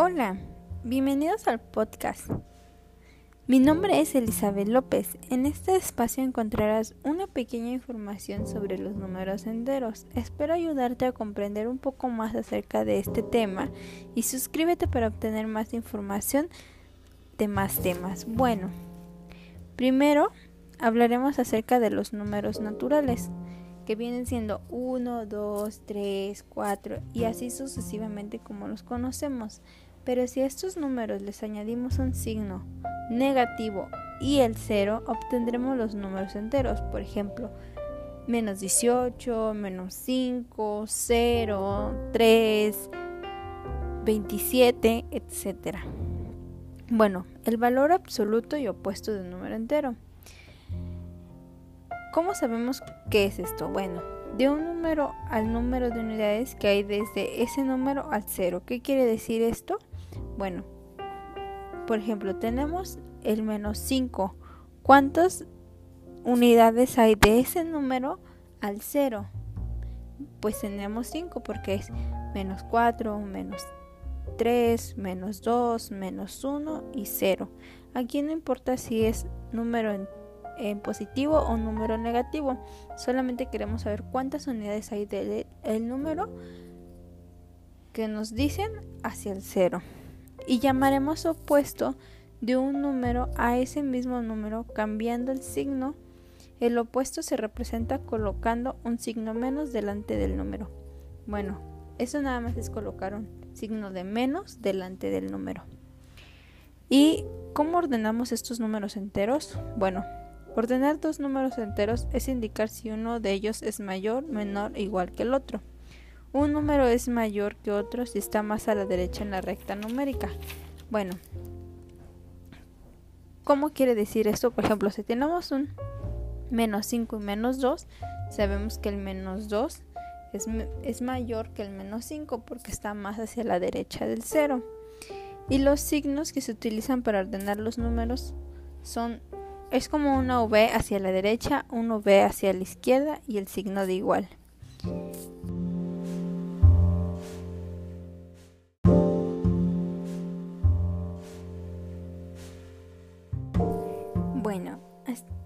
Hola, bienvenidos al podcast. Mi nombre es Elizabeth López. En este espacio encontrarás una pequeña información sobre los números enteros. Espero ayudarte a comprender un poco más acerca de este tema y suscríbete para obtener más información de más temas. Bueno, primero hablaremos acerca de los números naturales que vienen siendo 1, 2, 3, 4 y así sucesivamente como los conocemos. Pero si a estos números les añadimos un signo negativo y el 0, obtendremos los números enteros. Por ejemplo, menos 18, menos 5, 0, 3, 27, etc. Bueno, el valor absoluto y opuesto de un número entero. ¿Cómo sabemos qué es esto? Bueno, de un número al número de unidades que hay desde ese número al cero. ¿Qué quiere decir esto? Bueno, por ejemplo, tenemos el menos 5. ¿Cuántas unidades hay de ese número al cero? Pues tenemos 5 porque es menos 4, menos 3, menos 2, menos 1 y 0. Aquí no importa si es número entero en positivo o número negativo. Solamente queremos saber cuántas unidades hay del número que nos dicen hacia el cero. Y llamaremos opuesto de un número a ese mismo número cambiando el signo. El opuesto se representa colocando un signo menos delante del número. Bueno, eso nada más es colocar un signo de menos delante del número. ¿Y cómo ordenamos estos números enteros? Bueno, Ordenar dos números enteros es indicar si uno de ellos es mayor, menor o igual que el otro. Un número es mayor que otro si está más a la derecha en la recta numérica. Bueno, ¿cómo quiere decir esto? Por ejemplo, si tenemos un menos 5 y menos 2, sabemos que el menos 2 es, es mayor que el menos 5 porque está más hacia la derecha del 0. Y los signos que se utilizan para ordenar los números son es como una V hacia la derecha, un V hacia la izquierda y el signo de igual.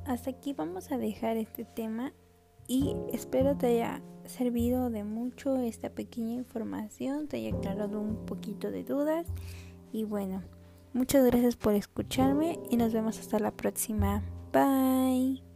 Hasta aquí vamos a dejar este tema y espero te haya servido de mucho esta pequeña información, te haya aclarado un poquito de dudas y bueno. Muchas gracias por escucharme y nos vemos hasta la próxima. Bye.